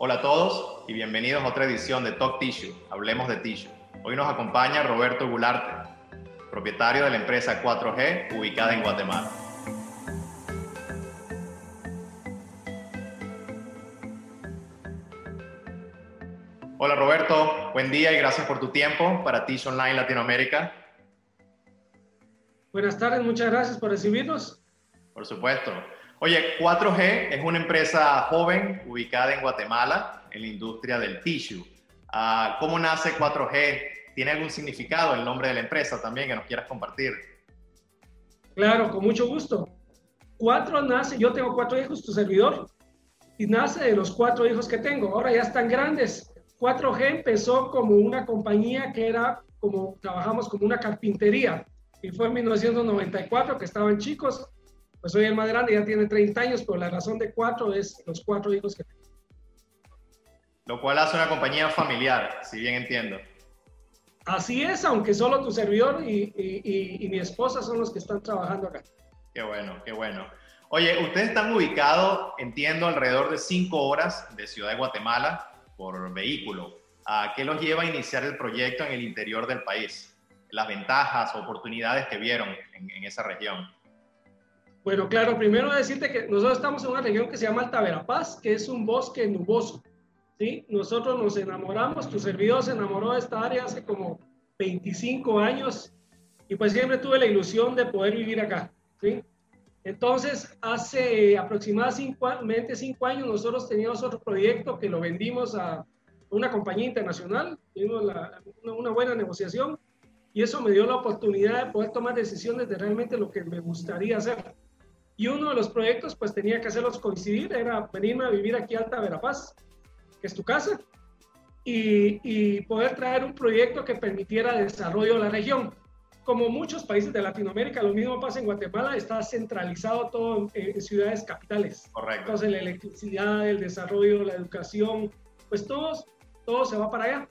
Hola a todos y bienvenidos a otra edición de Talk Tissue, Hablemos de Tissue. Hoy nos acompaña Roberto Gularte, propietario de la empresa 4G ubicada en Guatemala. Hola Roberto, buen día y gracias por tu tiempo para Tissue Online Latinoamérica. Buenas tardes, muchas gracias por recibirnos. Por supuesto. Oye, 4G es una empresa joven ubicada en Guatemala en la industria del tissue. Ah, ¿Cómo nace 4G? ¿Tiene algún significado el nombre de la empresa también que nos quieras compartir? Claro, con mucho gusto. Cuatro nace, yo tengo cuatro hijos, tu servidor, y nace de los cuatro hijos que tengo. Ahora ya están grandes. 4G empezó como una compañía que era como, trabajamos como una carpintería. Y fue en 1994 que estaban chicos pues soy el más grande, ya tiene 30 años, pero la razón de cuatro es los cuatro hijos que tengo. Lo cual hace una compañía familiar, si bien entiendo. Así es, aunque solo tu servidor y, y, y, mi esposa son los que están trabajando acá. Qué bueno, qué bueno. Oye, ustedes están ubicados, entiendo, alrededor de cinco horas de Ciudad de Guatemala por vehículo. ¿A qué los lleva a iniciar el proyecto en el interior del país? Las ventajas, oportunidades que vieron en, en esa región. Bueno, claro, primero decirte que nosotros estamos en una región que se llama Alta Verapaz, que es un bosque nuboso. ¿sí? Nosotros nos enamoramos, tu servidor se enamoró de esta área hace como 25 años y pues siempre tuve la ilusión de poder vivir acá. ¿sí? Entonces, hace aproximadamente cinco años nosotros teníamos otro proyecto que lo vendimos a una compañía internacional, tuvimos una, una buena negociación y eso me dio la oportunidad de poder tomar decisiones de realmente lo que me gustaría hacer. Y uno de los proyectos, pues tenía que hacerlos coincidir, era venirme a vivir aquí a Alta Verapaz, que es tu casa, y, y poder traer un proyecto que permitiera desarrollo de la región. Como muchos países de Latinoamérica, lo mismo pasa en Guatemala, está centralizado todo en, en ciudades capitales. Correcto. Entonces, la electricidad, el desarrollo, la educación, pues todos, todo se va para allá.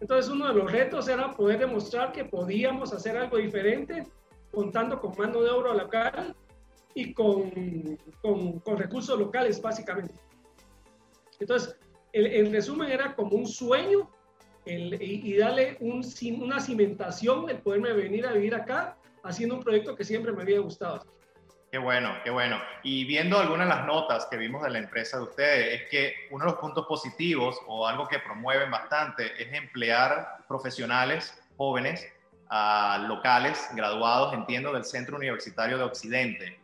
Entonces, uno de los retos era poder demostrar que podíamos hacer algo diferente contando con mano de obra local y con, con, con recursos locales, básicamente. Entonces, el, el, resumen era como un sueño el, y, y, darle un, una cimentación, el poderme venir a vivir acá, haciendo un proyecto que siempre me había gustado. Qué bueno, qué bueno. Y viendo algunas de las notas que vimos de la empresa de ustedes, es que uno de los puntos positivos o algo que promueven bastante es emplear profesionales jóvenes, uh, locales, graduados, entiendo, del Centro Universitario de Occidente.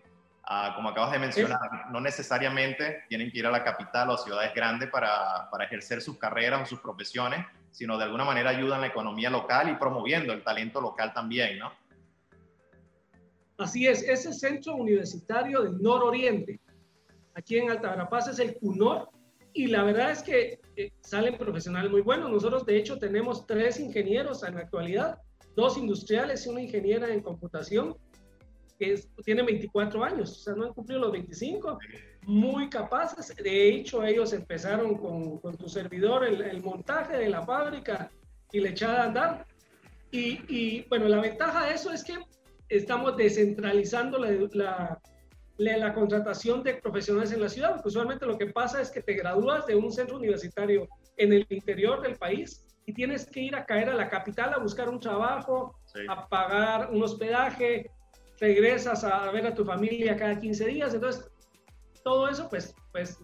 Uh, como acabas de mencionar, no necesariamente tienen que ir a la capital o a ciudades grandes para, para, ejercer sus carreras o sus profesiones, sino de alguna manera ayudan a la economía local y promoviendo el talento local también, ¿no? Así es, ese centro universitario del nororiente, aquí en Alta Verapaz, es el CUNOR, y la verdad es que eh, salen profesionales muy buenos. Nosotros, de hecho, tenemos tres ingenieros en la actualidad, dos industriales y una ingeniera en computación que es, tienen 24 años, o sea, no han cumplido los 25, muy capaces. De hecho, ellos empezaron con, con tu servidor el, el, montaje de la fábrica y la echada a andar. Y, y, bueno, la ventaja de eso es que estamos descentralizando la, la, la, la, contratación de profesionales en la ciudad, porque usualmente lo que pasa es que te gradúas de un centro universitario en el interior del país y tienes que ir a caer a la capital a buscar un trabajo, sí. a pagar un hospedaje, regresas a ver a tu familia cada 15 días, entonces todo eso pues, pues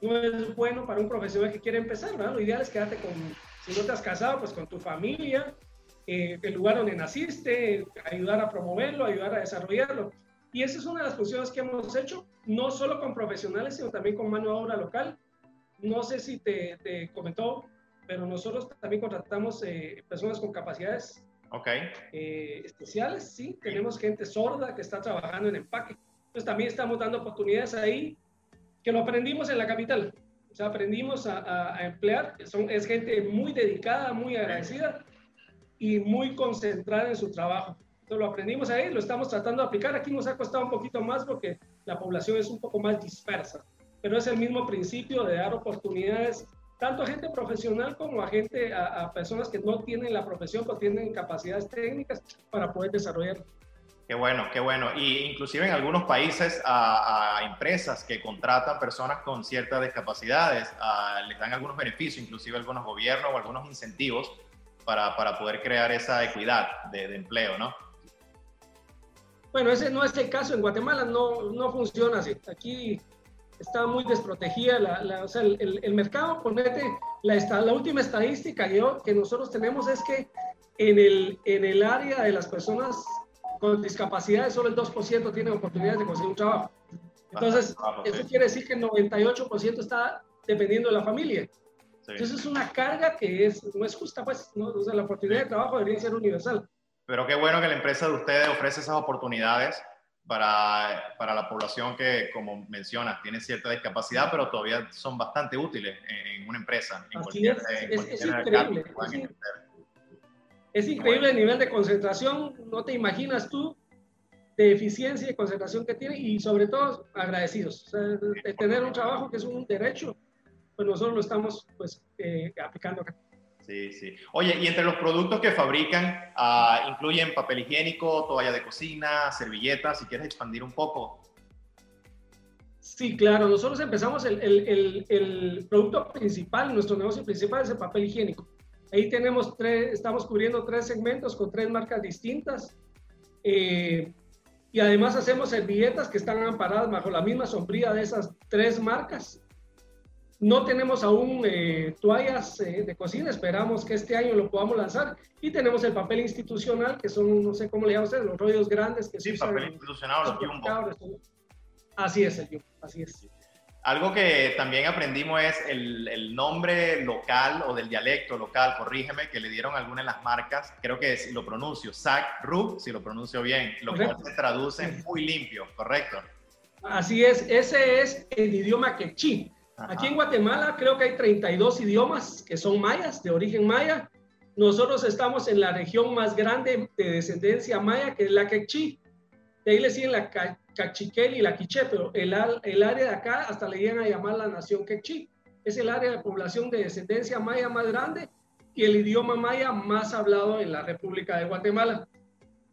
no es bueno para un profesional que quiere empezar, ¿verdad? Lo ideal es quedarte con, si no te has casado, pues con tu familia, eh, el lugar donde naciste, ayudar a promoverlo, ayudar a desarrollarlo. Y esa es una de las funciones que hemos hecho, no solo con profesionales, sino también con mano de obra local. No sé si te, te comentó, pero nosotros también contratamos eh, personas con capacidades Okay. Eh, especiales, sí. Tenemos gente sorda que está trabajando en empaque. Entonces también estamos dando oportunidades ahí que lo aprendimos en la capital. O sea, aprendimos a, a, a emplear. Son, es gente muy dedicada, muy agradecida y muy concentrada en su trabajo. Entonces lo aprendimos ahí, lo estamos tratando de aplicar. Aquí nos ha costado un poquito más porque la población es un poco más dispersa. Pero es el mismo principio de dar oportunidades tanto a gente profesional como a gente, a, a, personas que no tienen la profesión, pero tienen capacidades técnicas para poder desarrollar. Qué bueno, qué bueno. Y inclusive en algunos países a, empresas que contratan personas con ciertas discapacidades les dan algunos beneficios, inclusive algunos gobiernos o algunos incentivos para, para poder crear esa equidad de, de, empleo, ¿no? Bueno, ese no es el caso. En Guatemala no, no funciona así. Aquí está muy desprotegida la, o sea, el, el, mercado. Ponete, la, la última estadística que, que nosotros tenemos es que en el, en el área de las personas con discapacidades, solo el 2% tiene oportunidades de conseguir un trabajo. Entonces, eso quiere decir que el 98% está dependiendo de la familia. Entonces, es una carga que es, no es justa, pues, ¿no? o sea, la oportunidad de trabajo debería ser universal. Pero qué bueno que la empresa de ustedes ofrece esas oportunidades para, para, la población que, como mencionas, tiene cierta discapacidad, pero todavía son bastante útiles en, una empresa. En Así es, es, increíble. Es increíble el nivel de concentración, no te imaginas tú de eficiencia y concentración que tiene y sobre todo agradecidos. O sea, de tener un trabajo que es un derecho, pues nosotros lo estamos pues eh, aplicando acá. Sí, sí. Oye, y entre los productos que fabrican, uh, incluyen papel higiénico, toalla de cocina, servilletas, si quieres expandir un poco. Sí, claro. Nosotros empezamos el producto principal, nuestro negocio principal es el papel higiénico. Ahí tenemos tres, estamos cubriendo tres segmentos con tres marcas distintas. Eh, y además hacemos servilletas que están amparadas bajo la misma sombría de esas tres marcas. No tenemos aún eh, toallas eh, de cocina, esperamos que este año lo podamos lanzar. Y tenemos el papel institucional, que son, no sé cómo le llaman ustedes, los rollos grandes que sí, papel institucional, los Así es, el así es. Algo que también aprendimos es el, nombre local o del dialecto local, corrígeme, que le dieron algunas de las marcas, creo que si lo pronuncio, Sac Ru, si lo pronuncio bien, lo cual se traduce muy limpio, ¿correcto? Así es, ese es el idioma quechí. Aquí en Guatemala creo que hay 32 idiomas que son mayas, de origen maya. Nosotros estamos en la región más grande de descendencia maya, que es la quechí. De ahí le siguen la Cachiquel y la Quiché, pero el, el área de acá hasta le llegan a llamar la nación Quechí. Es el área de población de descendencia maya más grande y el idioma maya más hablado en la República de Guatemala.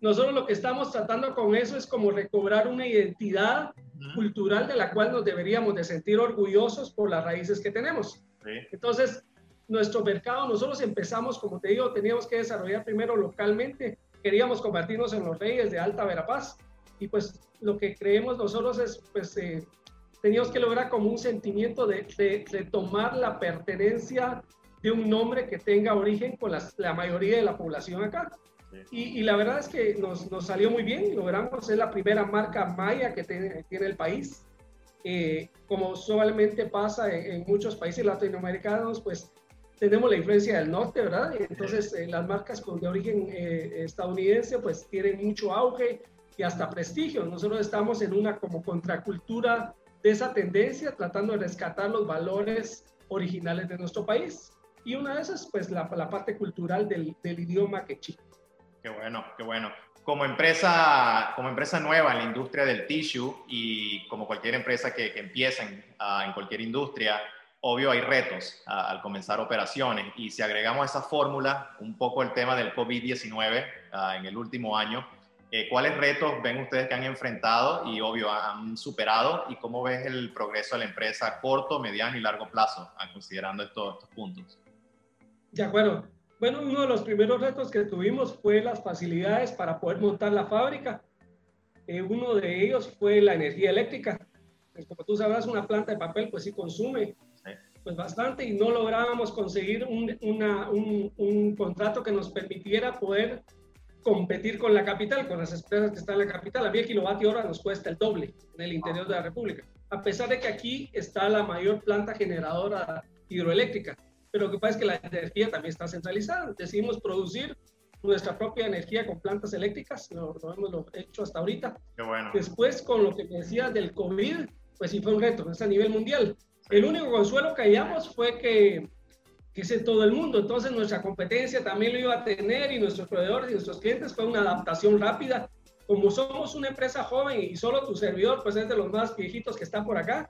Nosotros lo que estamos tratando con eso es como recobrar una identidad cultural de la cual nos deberíamos de sentir orgullosos por las raíces que tenemos. Entonces, nuestro mercado, nosotros empezamos, como te digo, teníamos que desarrollar primero localmente, queríamos convertirnos en los reyes de Alta Verapaz y pues lo que creemos nosotros es, pues, eh, teníamos que lograr como un sentimiento de, de, tomar la pertenencia de un nombre que tenga origen con la mayoría de la población acá. Y, y, la verdad es que nos, nos, salió muy bien, logramos ser la primera marca maya que tiene, tiene el país. Eh, como solamente pasa en, muchos países latinoamericanos, pues tenemos la influencia del norte, ¿verdad? Entonces eh, las marcas con, de origen estadounidense pues tienen mucho auge, y hasta prestigio. Nosotros estamos en una como contracultura de esa tendencia, tratando de rescatar los valores originales de nuestro país. Y una de esas, pues la, la parte cultural del, del idioma quechí. Qué bueno, qué bueno. Como empresa, como empresa nueva en la industria del tissue y como cualquier empresa que, que empieza en, ah, en, cualquier industria, obvio hay retos ah, al comenzar operaciones. Y si agregamos esa fórmula, un poco el tema del COVID-19 ah, en el último año, eh, ¿Cuáles retos ven ustedes que han enfrentado y obvio han superado y cómo ves el progreso de la empresa a corto, mediano y largo plazo, considerando estos puntos? De acuerdo. Bueno, uno de los primeros retos que tuvimos fue las facilidades para poder montar la fábrica. Eh, uno de ellos fue la energía eléctrica. Pues, como tú sabrás, una planta de papel pues sí consume pues bastante y no lográbamos conseguir un, una, un, un contrato que nos permitiera poder competir con la capital, con las empresas que están en la capital. A 10 kilovatio hora nos cuesta el doble en el interior de la República, a pesar de que aquí está la mayor planta generadora hidroeléctrica. Pero lo que pasa es que la energía también está centralizada. Decidimos producir nuestra propia energía con plantas eléctricas, lo, hemos hecho hasta ahorita. Qué bueno. Después, con lo que decías del COVID, pues sí fue un reto, es a nivel mundial. El único consuelo que hallamos fue que que es en todo el mundo. Entonces nuestra competencia también lo iba a tener y nuestros proveedores y nuestros clientes fue una adaptación rápida. Como somos una empresa joven y solo tu servidor pues es de los más viejitos que están por acá,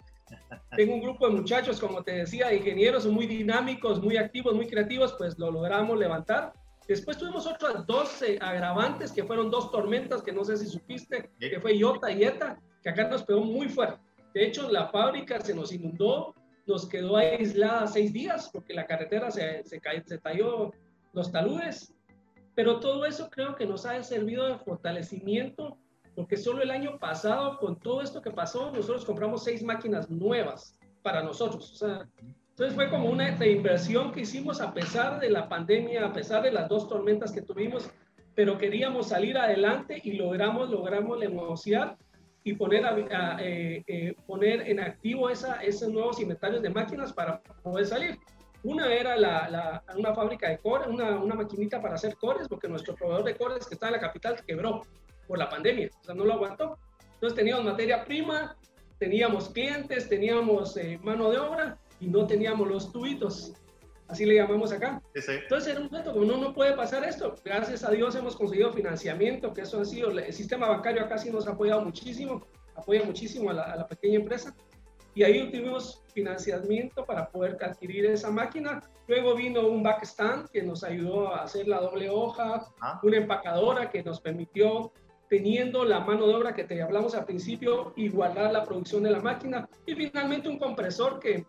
tengo un grupo de muchachos, como te decía, ingenieros muy dinámicos, muy activos, muy creativos, pues lo logramos levantar Después tuvimos otras dos eh, agravantes, que fueron dos tormentas, que no sé si supiste, que fue Iota y Eta, que acá nos pegó muy fuerte. De hecho, la fábrica se nos inundó, nos quedó aislada seis días, porque la carretera se, se, se talló los taludes. Pero todo eso creo que nos ha servido de fortalecimiento, porque solo el año pasado, con todo esto que pasó, nosotros compramos seis máquinas nuevas para nosotros. O sea, entonces fue como una inversión que hicimos a pesar de la pandemia, a pesar de las dos tormentas que tuvimos, pero queríamos salir adelante y logramos, logramos negociar y poner, a, eh, eh, poner en activo esa, esos nuevos inventarios de máquinas para poder salir. Una era la, una fábrica de cores, una, una, maquinita para hacer cores, porque nuestro proveedor de cores que está en la capital quebró por la pandemia, o sea, no lo aguantó. Entonces teníamos materia prima, teníamos clientes, teníamos eh, mano de obra y no teníamos los tubitos, así le llamamos acá. Entonces era un reto, como no, no puede pasar esto. Gracias a Dios hemos conseguido financiamiento, que eso ha sido, el sistema bancario acá sí nos ha apoyado muchísimo, apoya muchísimo a la, pequeña empresa. Y ahí tuvimos financiamiento para poder adquirir esa máquina. Luego vino un backstand que nos ayudó a hacer la doble hoja, ah. una empacadora que nos permitió teniendo la mano de obra que te hablamos al principio, igualar la producción de la máquina y finalmente un compresor que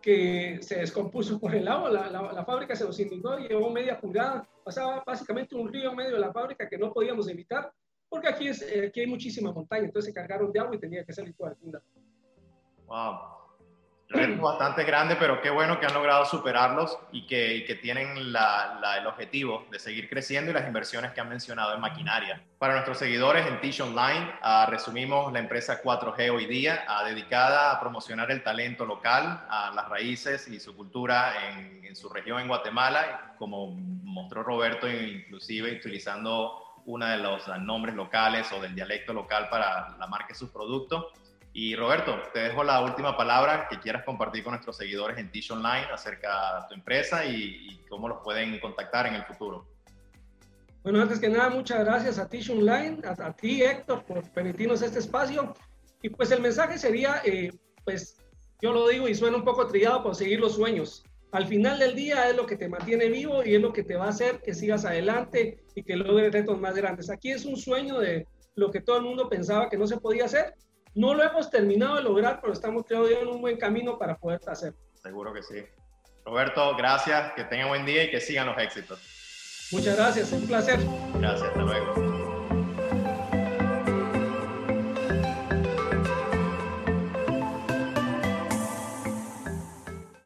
que se descompuso por el agua, la, la, fábrica se nos inundó y llevó media pulgada, pasaba básicamente un río en medio de la fábrica que no podíamos evitar, porque aquí, es, eh, aquí hay muchísima montaña, entonces se cargaron de agua y tenía que salir toda la. Wow reto bastante grande, pero qué bueno que han logrado superarlos y que, que tienen la, el objetivo de seguir creciendo y las inversiones que han mencionado en maquinaria. Para nuestros seguidores en Tish Online, uh, resumimos la empresa 4G hoy día, uh, dedicada a promocionar el talento local, a las raíces y su cultura en, en su región en Guatemala, como mostró Roberto, inclusive utilizando uno de los nombres locales o del dialecto local para la marca de sus productos. Y Roberto, te dejo la última palabra que quieras compartir con nuestros seguidores en Tish Online acerca de tu empresa y, cómo los pueden contactar en el futuro. Bueno, antes que nada, muchas gracias a Tish Online, a, ti Héctor, por permitirnos este espacio. Y pues el mensaje sería, eh, pues yo lo digo y suena un poco trillado, conseguir los sueños. Al final del día es lo que te mantiene vivo y es lo que te va a hacer que sigas adelante y que logres retos más grandes. Aquí es un sueño de lo que todo el mundo pensaba que no se podía hacer no lo hemos terminado de lograr, pero estamos creo en un buen camino para poder hacerlo. Seguro que sí. Roberto, gracias, que tenga buen día y que sigan los éxitos. Muchas gracias, un placer. Gracias, hasta luego.